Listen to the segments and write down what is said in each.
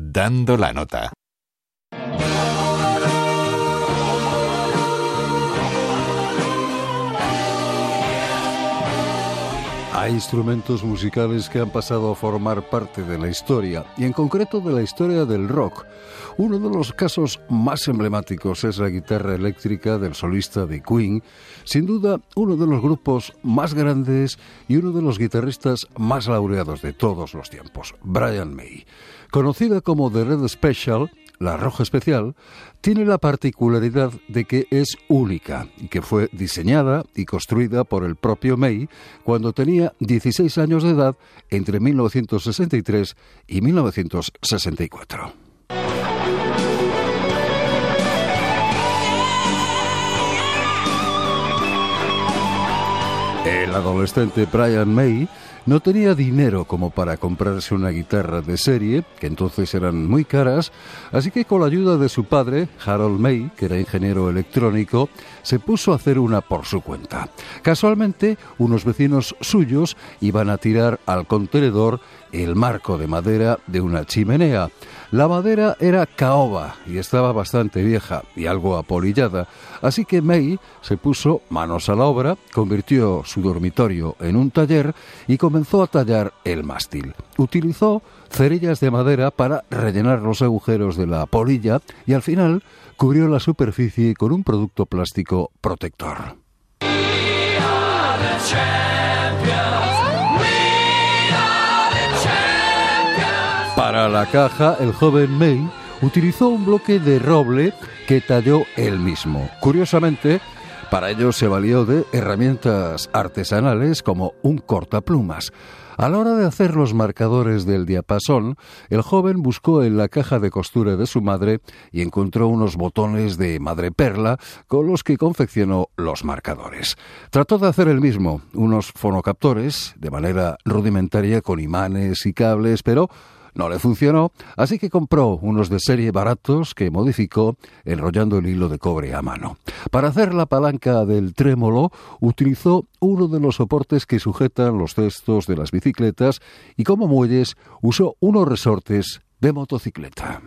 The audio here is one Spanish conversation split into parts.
Dando la nota. Hay instrumentos musicales que han pasado a formar parte de la historia, y en concreto de la historia del rock. Uno de los casos más emblemáticos es la guitarra eléctrica del solista de Queen, sin duda uno de los grupos más grandes y uno de los guitarristas más laureados de todos los tiempos, Brian May. Conocida como The Red Special, la roja especial, tiene la particularidad de que es única y que fue diseñada y construida por el propio May cuando tenía 16 años de edad entre 1963 y 1964. El adolescente Brian May no tenía dinero como para comprarse una guitarra de serie, que entonces eran muy caras, así que con la ayuda de su padre, Harold May, que era ingeniero electrónico, se puso a hacer una por su cuenta. Casualmente, unos vecinos suyos iban a tirar al contenedor el marco de madera de una chimenea. La madera era caoba y estaba bastante vieja y algo apolillada, así que May se puso manos a la obra, convirtió su dormitorio en un taller y comenzó a tallar el mástil. Utilizó cerillas de madera para rellenar los agujeros de la polilla y al final cubrió la superficie con un producto plástico protector. Para la caja, el joven May utilizó un bloque de roble que talló él mismo. Curiosamente, para ello se valió de herramientas artesanales como un cortaplumas. A la hora de hacer los marcadores del diapasón, el joven buscó en la caja de costura de su madre y encontró unos botones de madreperla con los que confeccionó los marcadores. Trató de hacer el mismo, unos fonocaptores, de manera rudimentaria con imanes y cables, pero no le funcionó, así que compró unos de serie baratos que modificó enrollando el hilo de cobre a mano. Para hacer la palanca del trémolo utilizó uno de los soportes que sujetan los cestos de las bicicletas y como muelles usó unos resortes de motocicleta.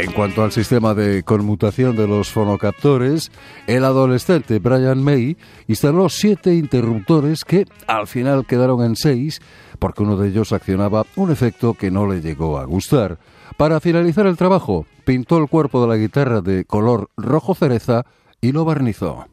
En cuanto al sistema de conmutación de los fonocaptores, el adolescente Brian May instaló siete interruptores que al final quedaron en seis porque uno de ellos accionaba un efecto que no le llegó a gustar. Para finalizar el trabajo, pintó el cuerpo de la guitarra de color rojo cereza y lo barnizó.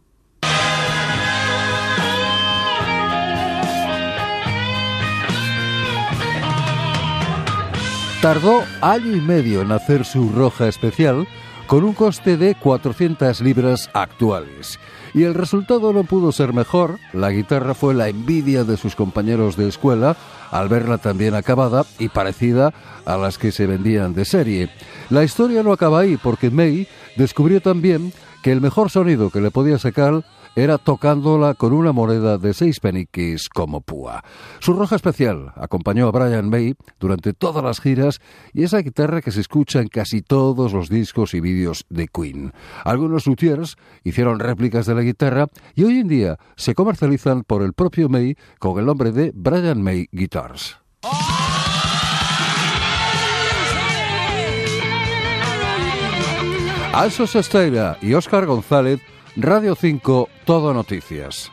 Tardó año y medio en hacer su roja especial con un coste de 400 libras actuales. Y el resultado no pudo ser mejor. La guitarra fue la envidia de sus compañeros de escuela al verla tan bien acabada y parecida a las que se vendían de serie. La historia no acaba ahí porque May descubrió también que el mejor sonido que le podía sacar era tocándola con una moneda de seis peniques como púa. Su roja especial acompañó a Brian May durante todas las giras y esa guitarra que se escucha en casi todos los discos y vídeos de Queen. Algunos luthiers hicieron réplicas de la guitarra y hoy en día se comercializan por el propio May con el nombre de Brian May Guitars. Also Sesteira y Óscar González Radio 5, Todo Noticias.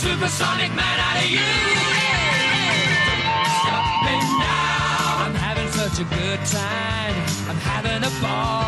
Supersonic man out of you. Stop me now. I'm having such a good time. I'm having a ball.